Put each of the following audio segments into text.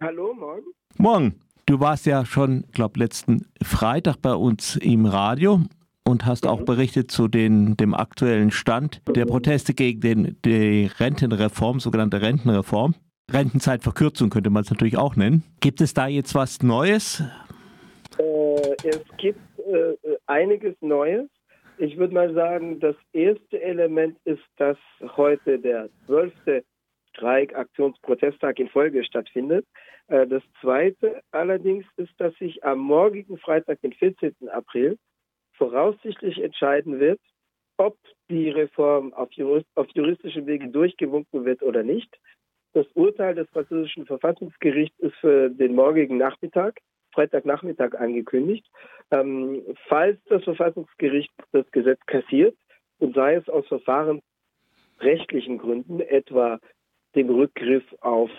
Hallo, morgen. Morgen. Du warst ja schon, glaube letzten Freitag bei uns im Radio und hast mhm. auch berichtet zu den, dem aktuellen Stand der Proteste gegen den, die Rentenreform, sogenannte Rentenreform. Rentenzeitverkürzung könnte man es natürlich auch nennen. Gibt es da jetzt was Neues? Äh, es gibt äh, einiges Neues. Ich würde mal sagen, das erste Element ist, dass heute der 12. Streik, Aktionsprotesttag in Folge stattfindet. Äh, das zweite allerdings ist, dass sich am morgigen Freitag, den 14. April, voraussichtlich entscheiden wird, ob die Reform auf, jurist, auf juristischem Wege durchgewunken wird oder nicht. Das Urteil des französischen Verfassungsgerichts ist für den morgigen Nachmittag. Freitagnachmittag angekündigt. Ähm, falls das Verfassungsgericht das Gesetz kassiert und sei es aus verfahrensrechtlichen Gründen, etwa dem Rückgriff auf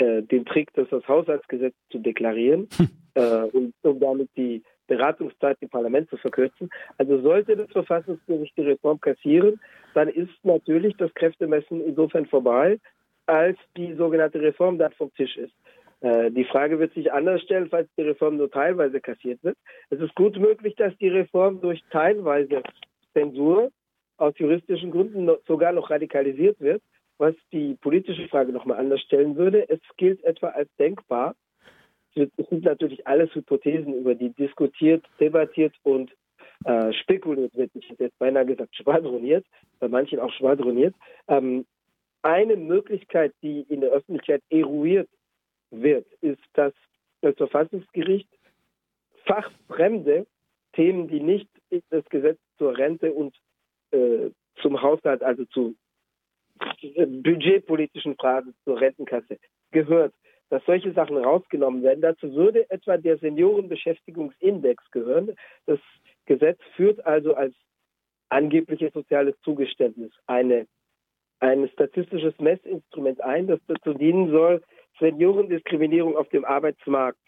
äh, den Trick, das als Haushaltsgesetz zu deklarieren hm. äh, und um damit die Beratungszeit im Parlament zu verkürzen. Also sollte das Verfassungsgericht die Reform kassieren, dann ist natürlich das Kräftemessen insofern vorbei, als die sogenannte Reform dann vom Tisch ist. Äh, die Frage wird sich anders stellen, falls die Reform nur teilweise kassiert wird. Es ist gut möglich, dass die Reform durch teilweise Zensur aus juristischen Gründen sogar noch radikalisiert wird, was die politische Frage nochmal anders stellen würde. Es gilt etwa als denkbar. Es sind natürlich alles Hypothesen, über die diskutiert, debattiert und äh, spekuliert wird. Ich hätte jetzt beinahe gesagt schwadroniert, bei manchen auch schwadroniert. Ähm, eine Möglichkeit, die in der Öffentlichkeit eruiert wird, ist, dass das Verfassungsgericht fachfremde Themen, die nicht das Gesetz zur Rente und äh, zum Haushalt, also zu budgetpolitischen Fragen zur Rentenkasse gehört, dass solche Sachen rausgenommen werden. Dazu würde etwa der Seniorenbeschäftigungsindex gehören. Das Gesetz führt also als angebliches soziales Zugeständnis eine, ein statistisches Messinstrument ein, das dazu dienen soll, Seniorendiskriminierung auf dem Arbeitsmarkt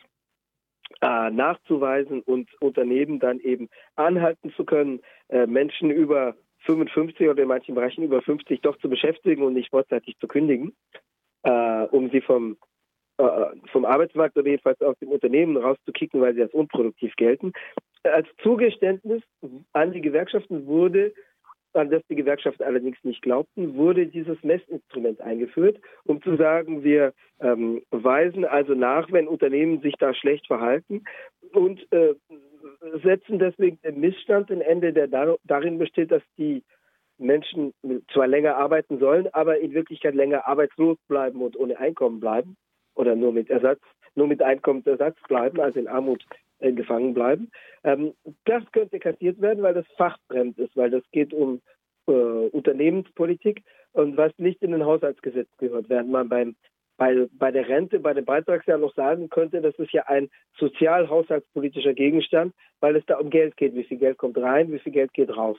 äh, nachzuweisen und Unternehmen dann eben anhalten zu können, äh, Menschen über 55 oder in manchen Bereichen über 50 doch zu beschäftigen und nicht vorzeitig zu kündigen, äh, um sie vom, äh, vom Arbeitsmarkt oder jedenfalls aus dem Unternehmen rauszukicken, weil sie als unproduktiv gelten. Als Zugeständnis an die Gewerkschaften wurde an das die Gewerkschaften allerdings nicht glaubten, wurde dieses Messinstrument eingeführt, um zu sagen, wir ähm, weisen also nach, wenn Unternehmen sich da schlecht verhalten und äh, setzen deswegen den Missstand ein Ende, der dar darin besteht, dass die Menschen zwar länger arbeiten sollen, aber in Wirklichkeit länger arbeitslos bleiben und ohne Einkommen bleiben oder nur mit Ersatz, nur mit Einkommensersatz bleiben, also in Armut äh, gefangen bleiben. Ähm, das könnte kassiert werden, weil das fachfremd ist, weil das geht um äh, Unternehmenspolitik und was nicht in den Haushaltsgesetz gehört, während man beim bei, bei der Rente, bei dem Beitragsjahr noch sagen könnte, das ist ja ein sozial-haushaltspolitischer Gegenstand, weil es da um Geld geht. Wie viel Geld kommt rein, wie viel Geld geht raus.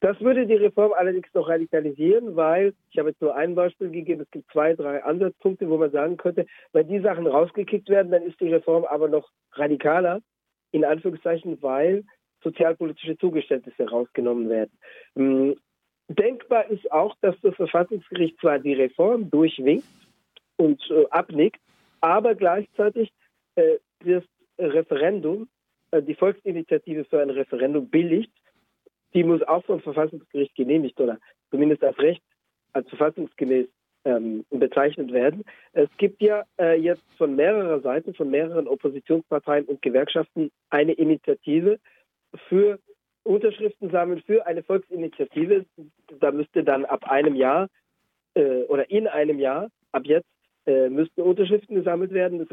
Das würde die Reform allerdings noch radikalisieren, weil, ich habe jetzt nur ein Beispiel gegeben, es gibt zwei, drei Ansatzpunkte, wo man sagen könnte, wenn die Sachen rausgekickt werden, dann ist die Reform aber noch radikaler, in Anführungszeichen, weil sozialpolitische Zugeständnisse rausgenommen werden. Hm, denkbar ist auch, dass das Verfassungsgericht zwar die Reform durchwinkt und äh, abnickt, aber gleichzeitig äh, das Referendum, äh, die Volksinitiative für ein Referendum billigt die muss auch vom Verfassungsgericht genehmigt oder zumindest als Recht, als verfassungsgemäß ähm, bezeichnet werden. Es gibt ja äh, jetzt von mehrerer Seite, von mehreren Oppositionsparteien und Gewerkschaften eine Initiative für Unterschriften sammeln für eine Volksinitiative. Da müsste dann ab einem Jahr äh, oder in einem Jahr, ab jetzt, äh, müssten Unterschriften gesammelt werden.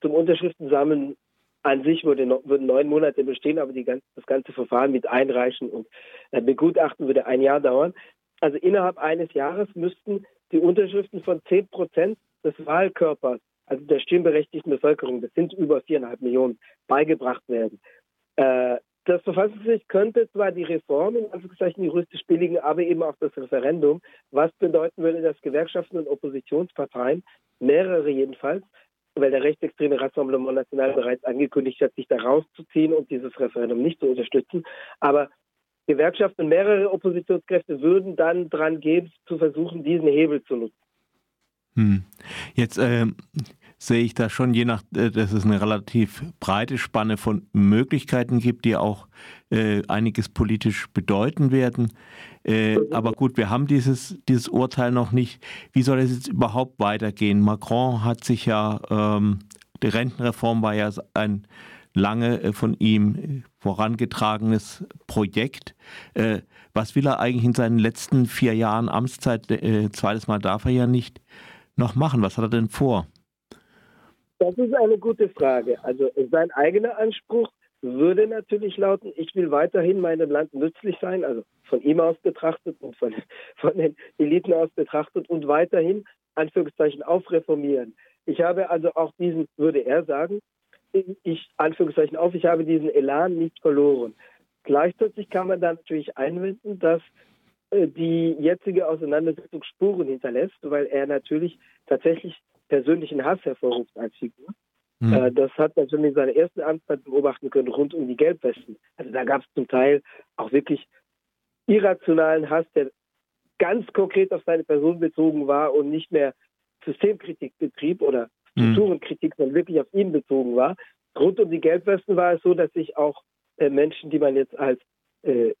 Zum Unterschriften sammeln an sich würde, würden neun Monate bestehen, aber ganze, das ganze Verfahren mit Einreichen und äh, Begutachten würde ein Jahr dauern. Also innerhalb eines Jahres müssten die Unterschriften von zehn Prozent des Wahlkörpers, also der stimmberechtigten Bevölkerung, das sind über viereinhalb Millionen, beigebracht werden. Äh, das Verfassungsgericht könnte zwar die Reform in Anführungszeichen juristisch billigen, aber eben auch das Referendum, was bedeuten würde, dass Gewerkschaften und Oppositionsparteien, mehrere jedenfalls, weil der rechtsextreme Rassemblement National bereits angekündigt hat, sich da rauszuziehen und dieses Referendum nicht zu unterstützen. Aber Gewerkschaften und mehrere Oppositionskräfte würden dann dran gehen, zu versuchen, diesen Hebel zu nutzen. Hm. Jetzt äh, sehe ich da schon, je nach, äh, dass es eine relativ breite Spanne von Möglichkeiten gibt, die auch äh, einiges politisch bedeuten werden. Äh, aber gut, wir haben dieses, dieses Urteil noch nicht. Wie soll es jetzt überhaupt weitergehen? Macron hat sich ja, ähm, die Rentenreform war ja ein lange äh, von ihm vorangetragenes Projekt. Äh, was will er eigentlich in seinen letzten vier Jahren Amtszeit, äh, zweites Mal darf er ja nicht, noch machen? Was hat er denn vor? Das ist eine gute Frage. Also sein eigener Anspruch würde natürlich lauten, ich will weiterhin meinem Land nützlich sein, also von ihm aus betrachtet und von, von den Eliten aus betrachtet und weiterhin, Anführungszeichen, aufreformieren. Ich habe also auch diesen, würde er sagen, ich, Anführungszeichen auf, ich habe diesen Elan nicht verloren. Gleichzeitig kann man dann natürlich einwenden, dass äh, die jetzige Auseinandersetzung Spuren hinterlässt, weil er natürlich tatsächlich persönlichen Hass hervorruft als Figur. Mhm. Das hat man schon in seiner ersten Amtszeit beobachten können, rund um die Gelbwesten. Also da gab es zum Teil auch wirklich irrationalen Hass, der ganz konkret auf seine Person bezogen war und nicht mehr Systemkritik betrieb oder mhm. Strukturenkritik, sondern wirklich auf ihn bezogen war. Rund um die Gelbwesten war es so, dass sich auch äh, Menschen, die man jetzt als äh,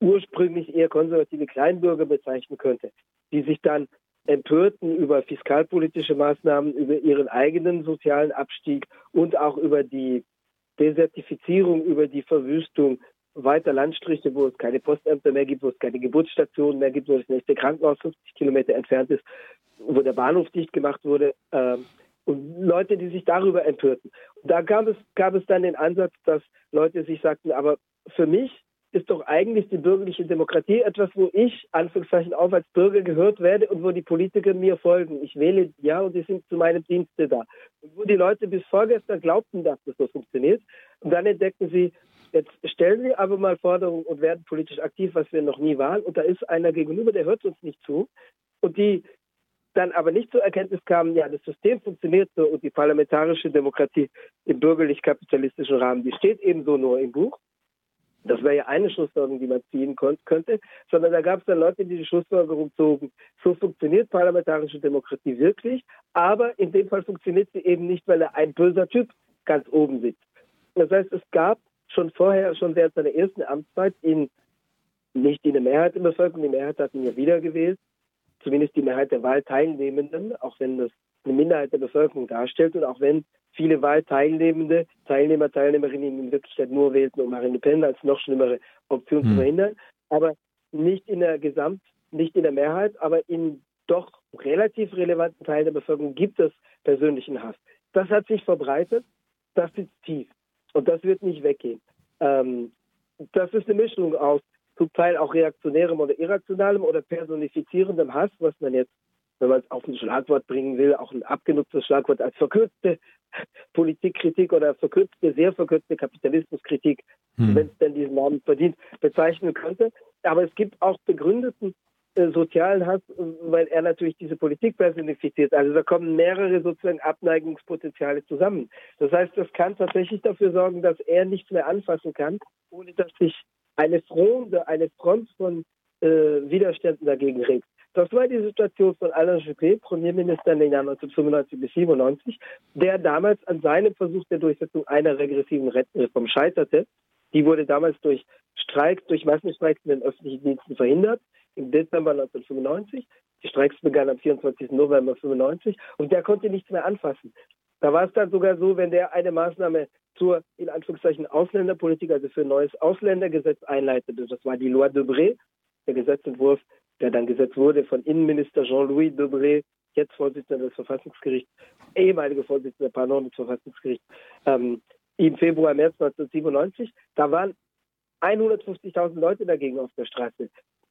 ursprünglich eher konservative Kleinbürger bezeichnen könnte, die sich dann empörten über fiskalpolitische Maßnahmen, über ihren eigenen sozialen Abstieg und auch über die Desertifizierung, über die Verwüstung weiter Landstriche, wo es keine Postämter mehr gibt, wo es keine Geburtsstationen mehr gibt, wo das nächste Krankenhaus 50 Kilometer entfernt ist, wo der Bahnhof dicht gemacht wurde. Ähm, und Leute, die sich darüber empörten. Da gab es, gab es dann den Ansatz, dass Leute sich sagten, aber für mich ist doch eigentlich die bürgerliche Demokratie etwas, wo ich, Anführungszeichen, auch als Bürger gehört werde und wo die Politiker mir folgen. Ich wähle ja und die sind zu meinem Dienste da. Und wo die Leute bis vorgestern glaubten, dass das so funktioniert. Und dann entdecken sie, jetzt stellen sie aber mal Forderungen und werden politisch aktiv, was wir noch nie waren. Und da ist einer gegenüber, der hört uns nicht zu. Und die dann aber nicht zur Erkenntnis kamen, ja, das System funktioniert so und die parlamentarische Demokratie im bürgerlich-kapitalistischen Rahmen, die steht ebenso nur im Buch. Das wäre ja eine Schlussfolgerung, die man ziehen könnte, sondern da gab es dann Leute, die die Schlussfolgerung zogen, so funktioniert parlamentarische Demokratie wirklich, aber in dem Fall funktioniert sie eben nicht, weil er ein böser Typ ganz oben sitzt. Das heißt, es gab schon vorher, schon während seiner ersten Amtszeit, in, nicht in der Mehrheit der Bevölkerung, die Mehrheit hat ihn ja wiedergewählt, zumindest die Mehrheit der Wahlteilnehmenden, auch wenn das eine Minderheit der Bevölkerung darstellt und auch wenn viele Wahlteilnehmende, Teilnehmer, Teilnehmerinnen in Wirklichkeit nur wählten, um Marine Le Pen als noch schlimmere Option hm. zu verhindern, aber nicht in der Gesamt, nicht in der Mehrheit, aber in doch relativ relevanten Teilen der Bevölkerung gibt es persönlichen Hass. Das hat sich verbreitet, das sitzt tief und das wird nicht weggehen. Ähm, das ist eine Mischung aus zum Teil auch reaktionärem oder irrationalem oder personifizierendem Hass, was man jetzt wenn man es auf ein Schlagwort bringen will, auch ein abgenutztes Schlagwort als verkürzte Politikkritik oder verkürzte, sehr verkürzte Kapitalismuskritik, hm. wenn es denn diesen Namen verdient, bezeichnen könnte. Aber es gibt auch begründeten äh, sozialen Hass, weil er natürlich diese Politik personifiziert. Also da kommen mehrere sozusagen Abneigungspotenziale zusammen. Das heißt, das kann tatsächlich dafür sorgen, dass er nichts mehr anfassen kann, ohne dass sich eine Fronde, eine Front von äh, Widerständen dagegen regt. Das war die Situation von Alain Juppé, Premierminister in den Jahren 1995 bis 1997, der damals an seinem Versuch der Durchsetzung einer regressiven Rentenreform scheiterte. Die wurde damals durch Streiks, durch Massenstreiks in den öffentlichen Diensten verhindert, im Dezember 1995. Die Streiks begannen am 24. November 1995 und der konnte nichts mehr anfassen. Da war es dann sogar so, wenn der eine Maßnahme zur, in Anführungszeichen, Ausländerpolitik, also für ein neues Ausländergesetz einleitete, das war die Loi Debré, der Gesetzentwurf, der dann gesetzt wurde von Innenminister Jean-Louis Debré, jetzt Vorsitzender des Verfassungsgerichts, ehemaliger Vorsitzender, pardon, des Verfassungsgerichts, ähm, im Februar, März 1997. Da waren 150.000 Leute dagegen auf der Straße.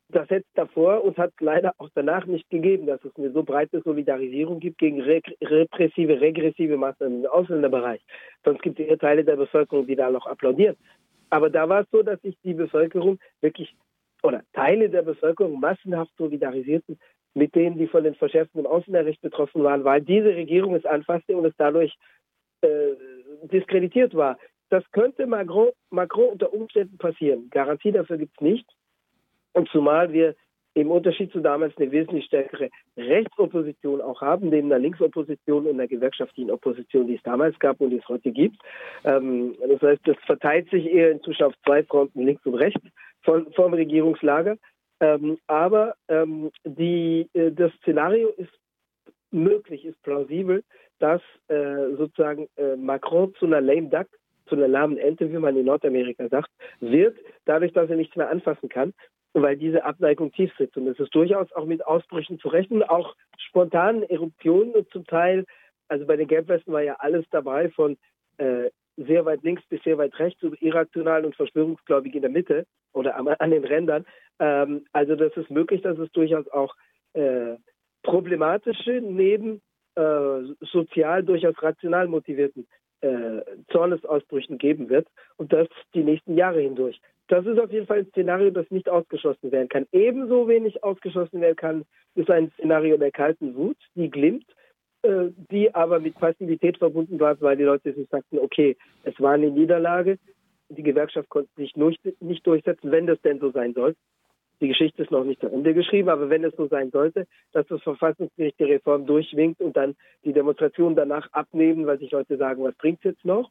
Das hätte davor und hat leider auch danach nicht gegeben, dass es eine so breite Solidarisierung gibt gegen repressive, regressive Maßnahmen im Ausländerbereich. Sonst gibt es Teile der Bevölkerung, die da noch applaudieren. Aber da war es so, dass sich die Bevölkerung wirklich oder Teile der Bevölkerung massenhaft solidarisierten mit denen, die von den Verschärften im Ausländerrecht betroffen waren, weil diese Regierung es anfasste und es dadurch äh, diskreditiert war. Das könnte Macron, Macron unter Umständen passieren. Garantie dafür gibt es nicht. Und zumal wir im Unterschied zu damals eine wesentlich stärkere Rechtsopposition auch haben, neben einer Linksopposition und einer gewerkschaftlichen Opposition, die es damals gab und die es heute gibt. Ähm, das heißt, das verteilt sich eher inzwischen auf zwei Fronten, links und rechts von, vom Regierungslager. Ähm, aber ähm, die, äh, das Szenario ist möglich, ist plausibel, dass äh, sozusagen äh, Macron zu einer lame duck, zu einer lahmen Ente, wie man in Nordamerika sagt, wird, dadurch, dass er nichts mehr anfassen kann, weil diese Abneigung tief sitzt. Und es ist durchaus auch mit Ausbrüchen zu rechnen, auch spontanen Eruptionen und zum Teil, also bei den Gelbwesten war ja alles dabei, von äh, sehr weit links bis sehr weit rechts, irrational und verschwörungsgläubig in der Mitte oder an, an den Rändern. Ähm, also das ist möglich, dass es durchaus auch äh, problematische neben äh, sozial durchaus rational motivierten äh, Zornesausbrüchen geben wird und das die nächsten Jahre hindurch. Das ist auf jeden Fall ein Szenario, das nicht ausgeschlossen werden kann. Ebenso wenig ausgeschlossen werden kann, ist ein Szenario der kalten Wut, die glimmt, äh, die aber mit Passivität verbunden bleibt, weil die Leute sich sagten, okay, es war eine Niederlage, die Gewerkschaft konnte sich nicht durchsetzen, wenn das denn so sein soll. Die Geschichte ist noch nicht zu Ende geschrieben, aber wenn es so sein sollte, dass das Verfassungsgericht die Reform durchwinkt und dann die Demonstrationen danach abnehmen, weil sich Leute sagen, was bringt es jetzt noch?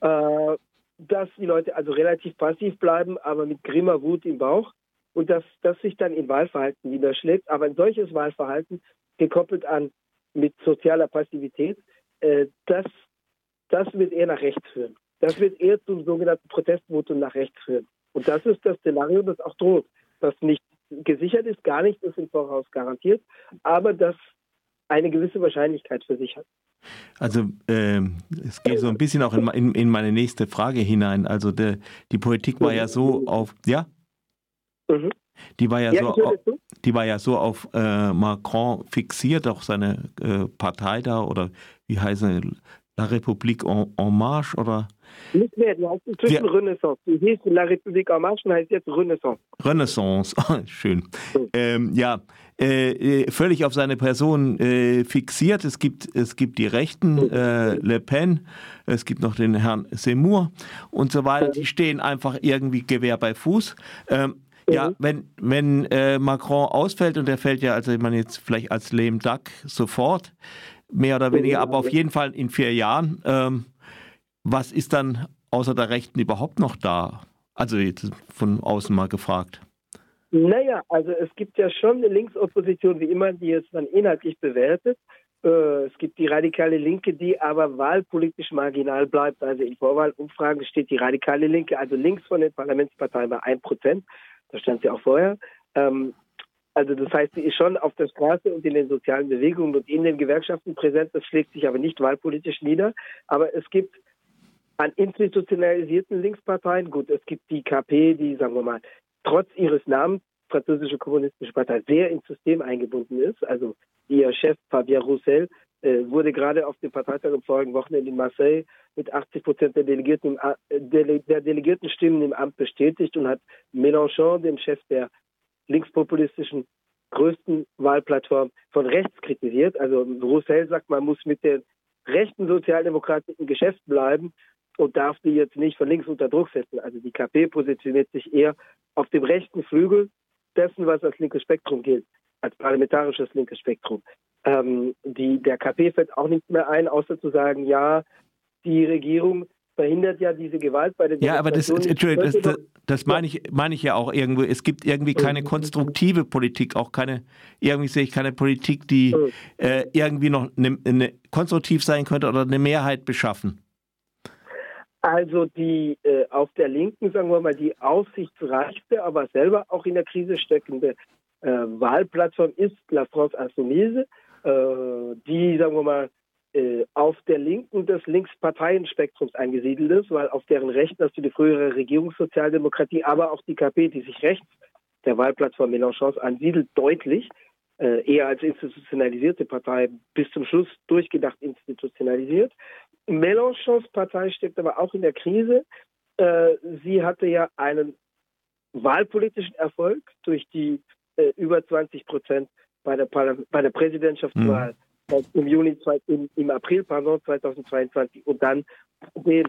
Äh, dass die Leute also relativ passiv bleiben, aber mit grimmer Wut im Bauch und dass das sich dann in Wahlverhalten niederschlägt. Aber ein solches Wahlverhalten, gekoppelt an mit sozialer Passivität, äh, das, das wird eher nach rechts führen. Das wird eher zum sogenannten Protestvotum nach rechts führen. Und das ist das Szenario, das auch droht das nicht gesichert ist, gar nicht ist im Voraus garantiert, aber das eine gewisse Wahrscheinlichkeit für sich hat. Also äh, es geht so ein bisschen auch in, in, in meine nächste Frage hinein. Also de, die Politik war ja so auf, ja? Mhm. Die war ja, ja so, auf, die war ja so auf äh, Macron fixiert, auch seine äh, Partei da oder wie heißen La République en, en Marche oder? Nicht mehr, die heißt inzwischen ja. Renaissance. Die hieß La République en Marche und heißt jetzt Renaissance. Renaissance, schön. Mhm. Ähm, ja, äh, äh, völlig auf seine Person äh, fixiert. Es gibt, es gibt die Rechten, äh, Le Pen, es gibt noch den Herrn Seymour und so weiter. Die stehen einfach irgendwie Gewehr bei Fuß. Ähm, ja, wenn, wenn äh, Macron ausfällt und der fällt ja, also man jetzt vielleicht als lame duck sofort, mehr oder weniger, aber auf jeden Fall in vier Jahren. Ähm, was ist dann außer der Rechten überhaupt noch da? Also jetzt von außen mal gefragt. Naja, also es gibt ja schon eine Linksopposition, wie immer, die es dann inhaltlich bewertet. Äh, es gibt die radikale Linke, die aber wahlpolitisch marginal bleibt. Also in Vorwahlumfragen steht die radikale Linke, also links von den Parlamentsparteien bei 1%. Da stand sie auch vorher. Ähm, also das heißt, sie ist schon auf der Straße und in den sozialen Bewegungen und in den Gewerkschaften präsent. Das schlägt sich aber nicht wahlpolitisch nieder. Aber es gibt an institutionalisierten Linksparteien, gut, es gibt die KP, die, sagen wir mal, trotz ihres Namens, französische kommunistische Partei, sehr ins System eingebunden ist. Also ihr Chef Fabien Roussel äh, wurde gerade auf dem Parteitag am vorigen Wochenende in Marseille mit 80 Prozent der Delegierten, äh, der Delegierten Stimmen im Amt bestätigt und hat Mélenchon, den Chef der linkspopulistischen größten Wahlplattform von rechts kritisiert. Also Roussel sagt, man muss mit den rechten Sozialdemokraten im Geschäft bleiben und darf die jetzt nicht von links unter Druck setzen. Also die KP positioniert sich eher auf dem rechten Flügel dessen, was als linkes Spektrum gilt, als parlamentarisches linkes Spektrum. Ähm, die, der KP fällt auch nichts mehr ein, außer zu sagen, ja, die Regierung verhindert ja diese Gewalt bei den Ja, aber das, Entschuldigung, das, das, das meine ich, meine ich ja auch irgendwo. Es gibt irgendwie keine mhm. konstruktive Politik, auch keine, irgendwie sehe ich keine Politik, die mhm. äh, irgendwie noch eine, eine konstruktiv sein könnte oder eine Mehrheit beschaffen. Also die äh, auf der Linken, sagen wir mal, die aussichtsreichste, aber selber auch in der Krise steckende äh, Wahlplattform ist La France Insoumise, äh, die, sagen wir mal, äh, auf der Linken des Linksparteienspektrums eingesiedelt ist, weil auf deren Rechten hast du die frühere Regierungssozialdemokratie, aber auch die KP, die sich rechts der Wahlplattform Mélenchons ansiedelt, deutlich, eher als institutionalisierte Partei bis zum Schluss durchgedacht institutionalisiert. Mélenchons Partei steckt aber auch in der Krise. Äh, sie hatte ja einen wahlpolitischen Erfolg durch die äh, über 20 Prozent bei der, bei der Präsidentschaftswahl mhm im Juni, im, im April pardon, 2022 und dann den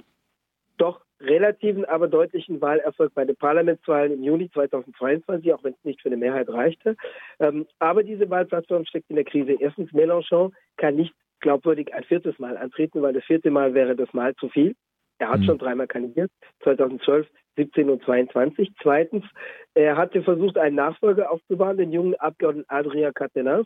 doch relativen, aber deutlichen Wahlerfolg bei den Parlamentswahlen im Juni 2022, auch wenn es nicht für eine Mehrheit reichte. Ähm, aber diese Wahlplattform steckt in der Krise. Erstens, Mélenchon kann nicht glaubwürdig ein viertes Mal antreten, weil das vierte Mal wäre das Mal zu viel. Er hat mhm. schon dreimal kandidiert, 2012, 17 und 22. Zweitens, er hatte versucht, einen Nachfolger aufzubauen, den jungen Abgeordneten Adria Catenas.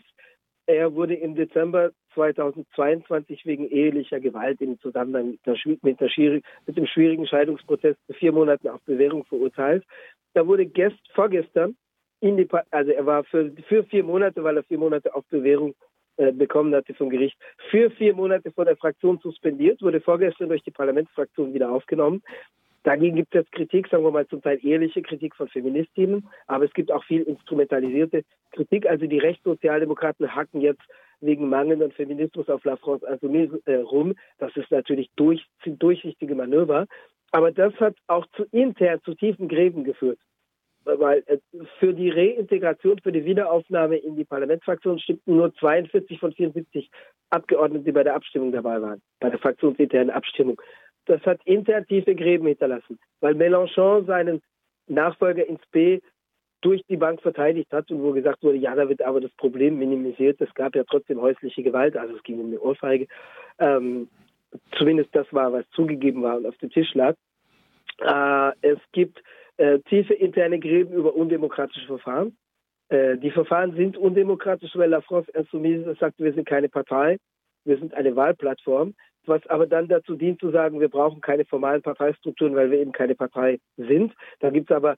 Er wurde im Dezember 2022 wegen ehelicher Gewalt im Zusammenhang mit, der, mit, der, mit dem schwierigen Scheidungsprozess zu vier Monaten auf Bewährung verurteilt. Da wurde gest, vorgestern, die, also er war für, für vier Monate, weil er vier Monate auf Bewährung äh, bekommen hatte vom Gericht, für vier Monate von der Fraktion suspendiert, wurde vorgestern durch die Parlamentsfraktion wieder aufgenommen. Dagegen gibt es jetzt Kritik, sagen wir mal zum Teil ehrliche Kritik von Feministinnen, aber es gibt auch viel instrumentalisierte Kritik. Also die Rechtssozialdemokraten hacken jetzt wegen mangelnden Feminismus auf La France Insoumise äh, rum. Das ist natürlich durch, durchsichtige Manöver. Aber das hat auch zu intern zu tiefen Gräben geführt weil äh, für die Reintegration, für die Wiederaufnahme in die Parlamentsfraktion stimmten nur 42 von 74 Abgeordneten, die bei der Abstimmung dabei waren, bei der fraktionsinternen Abstimmung. Das hat intern tiefe Gräben hinterlassen, weil Mélenchon seinen Nachfolger ins B durch die Bank verteidigt hat und wo gesagt wurde, ja, da wird aber das Problem minimisiert. Es gab ja trotzdem häusliche Gewalt, also es ging um eine Ohrfeige. Ähm, zumindest das war, was zugegeben war und auf dem Tisch lag. Äh, es gibt äh, tiefe interne Gräben über undemokratische Verfahren. Äh, die Verfahren sind undemokratisch, weil La France Insoumise sagt, wir sind keine Partei, wir sind eine Wahlplattform, was aber dann dazu dient zu sagen, wir brauchen keine formalen Parteistrukturen, weil wir eben keine Partei sind. Da gibt es aber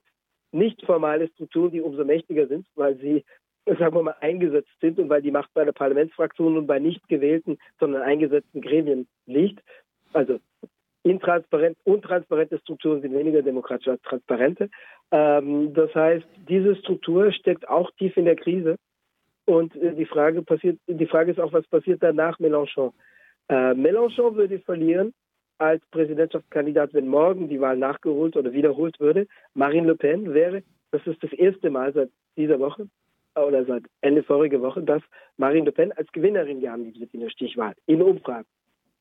nicht formale Strukturen, die umso mächtiger sind, weil sie sagen wir mal, eingesetzt sind und weil die Macht bei der Parlamentsfraktion und bei nicht gewählten, sondern eingesetzten Gremien liegt. Also intransparent, untransparente Strukturen sind weniger demokratisch als transparente. Ähm, das heißt, diese Struktur steckt auch tief in der Krise. Und äh, die Frage passiert, die Frage ist auch, was passiert danach Mélenchon? Äh, Mélenchon würde verlieren als Präsidentschaftskandidat, wenn morgen die Wahl nachgeholt oder wiederholt würde. Marine Le Pen wäre, das ist das erste Mal seit dieser Woche oder seit Ende vorige Woche, dass Marine Le Pen als Gewinnerin gehandelt wird in der Stichwahl, in Umfragen.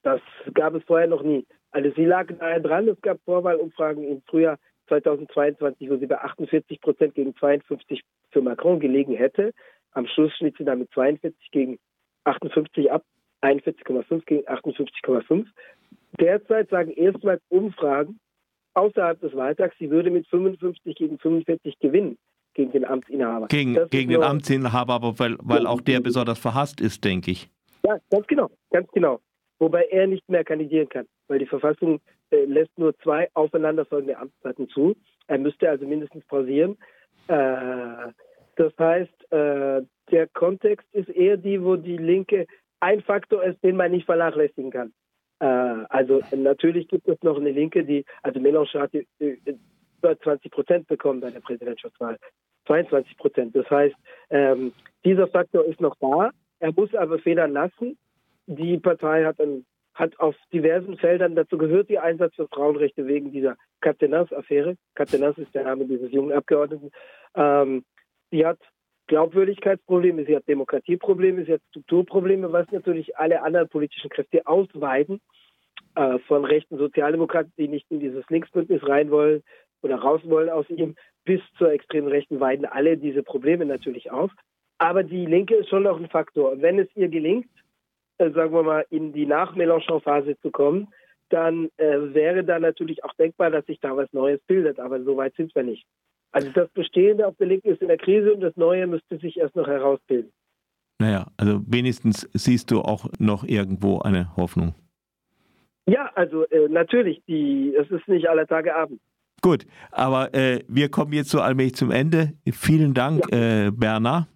Das gab es vorher noch nie. Also sie lag nahe dran. Es gab Vorwahlumfragen im Frühjahr 2022, wo sie bei 48 Prozent gegen 52 für Macron gelegen hätte. Am Schluss schnitt sie dann mit 42 gegen 58 ab, 41,5 gegen 58,5. Derzeit sagen erstmals Umfragen außerhalb des Wahltags, sie würde mit 55 gegen 45 gewinnen gegen den Amtsinhaber. Gegen, gegen den Amtsinhaber, aber weil, weil auch der besonders verhasst ist, denke ich. Ja, ganz genau, ganz genau wobei er nicht mehr kandidieren kann, weil die Verfassung äh, lässt nur zwei aufeinanderfolgende Amtszeiten zu. Er müsste also mindestens pausieren. Äh, das heißt, äh, der Kontext ist eher die, wo die Linke ein Faktor ist, den man nicht vernachlässigen kann. Äh, also natürlich gibt es noch eine Linke, die, also Mélenchon hat über 20 Prozent bekommen bei der Präsidentschaftswahl. 22 Prozent. Das heißt, ähm, dieser Faktor ist noch da. Er muss aber federn lassen die Partei hat, ein, hat auf diversen Feldern, dazu gehört die Einsatz für Frauenrechte wegen dieser Catenas-Affäre. Catenas ist der Name dieses jungen Abgeordneten. Ähm, sie hat Glaubwürdigkeitsprobleme, sie hat Demokratieprobleme, sie hat Strukturprobleme, was natürlich alle anderen politischen Kräfte ausweiten. Äh, von rechten Sozialdemokraten, die nicht in dieses Linksbündnis rein wollen oder raus wollen aus ihm, bis zur extremen Rechten weiden alle diese Probleme natürlich auf. Aber die Linke ist schon noch ein Faktor. Und wenn es ihr gelingt, äh, sagen wir mal, in die Nach-Mélenchon-Phase zu kommen, dann äh, wäre da natürlich auch denkbar, dass sich da was Neues bildet. Aber so weit sind wir nicht. Also das Bestehende auf der Linken ist in der Krise und das Neue müsste sich erst noch herausbilden. Naja, also wenigstens siehst du auch noch irgendwo eine Hoffnung. Ja, also äh, natürlich, die, es ist nicht aller Tage Abend. Gut, aber äh, wir kommen jetzt so allmählich zum Ende. Vielen Dank, ja. äh, Bernhard.